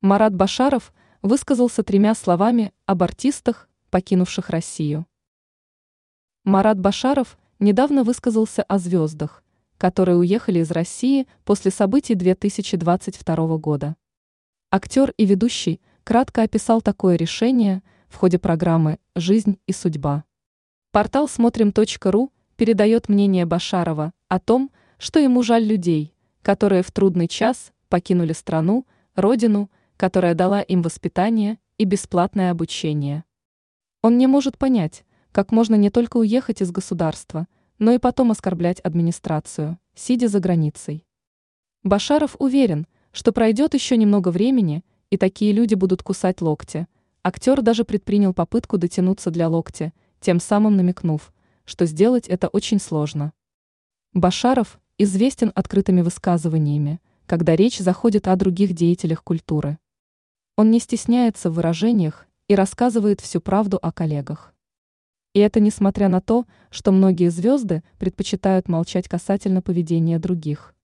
Марат Башаров высказался тремя словами об артистах, покинувших Россию. Марат Башаров недавно высказался о звездах, которые уехали из России после событий 2022 года. Актер и ведущий кратко описал такое решение в ходе программы «Жизнь и судьба». Портал «Смотрим.ру» передает мнение Башарова о том, что ему жаль людей, которые в трудный час покинули страну, родину, которая дала им воспитание и бесплатное обучение. Он не может понять, как можно не только уехать из государства, но и потом оскорблять администрацию, сидя за границей. Башаров уверен, что пройдет еще немного времени, и такие люди будут кусать локти. Актер даже предпринял попытку дотянуться для локтя, тем самым намекнув, что сделать это очень сложно. Башаров известен открытыми высказываниями, когда речь заходит о других деятелях культуры. Он не стесняется в выражениях и рассказывает всю правду о коллегах. И это несмотря на то, что многие звезды предпочитают молчать касательно поведения других.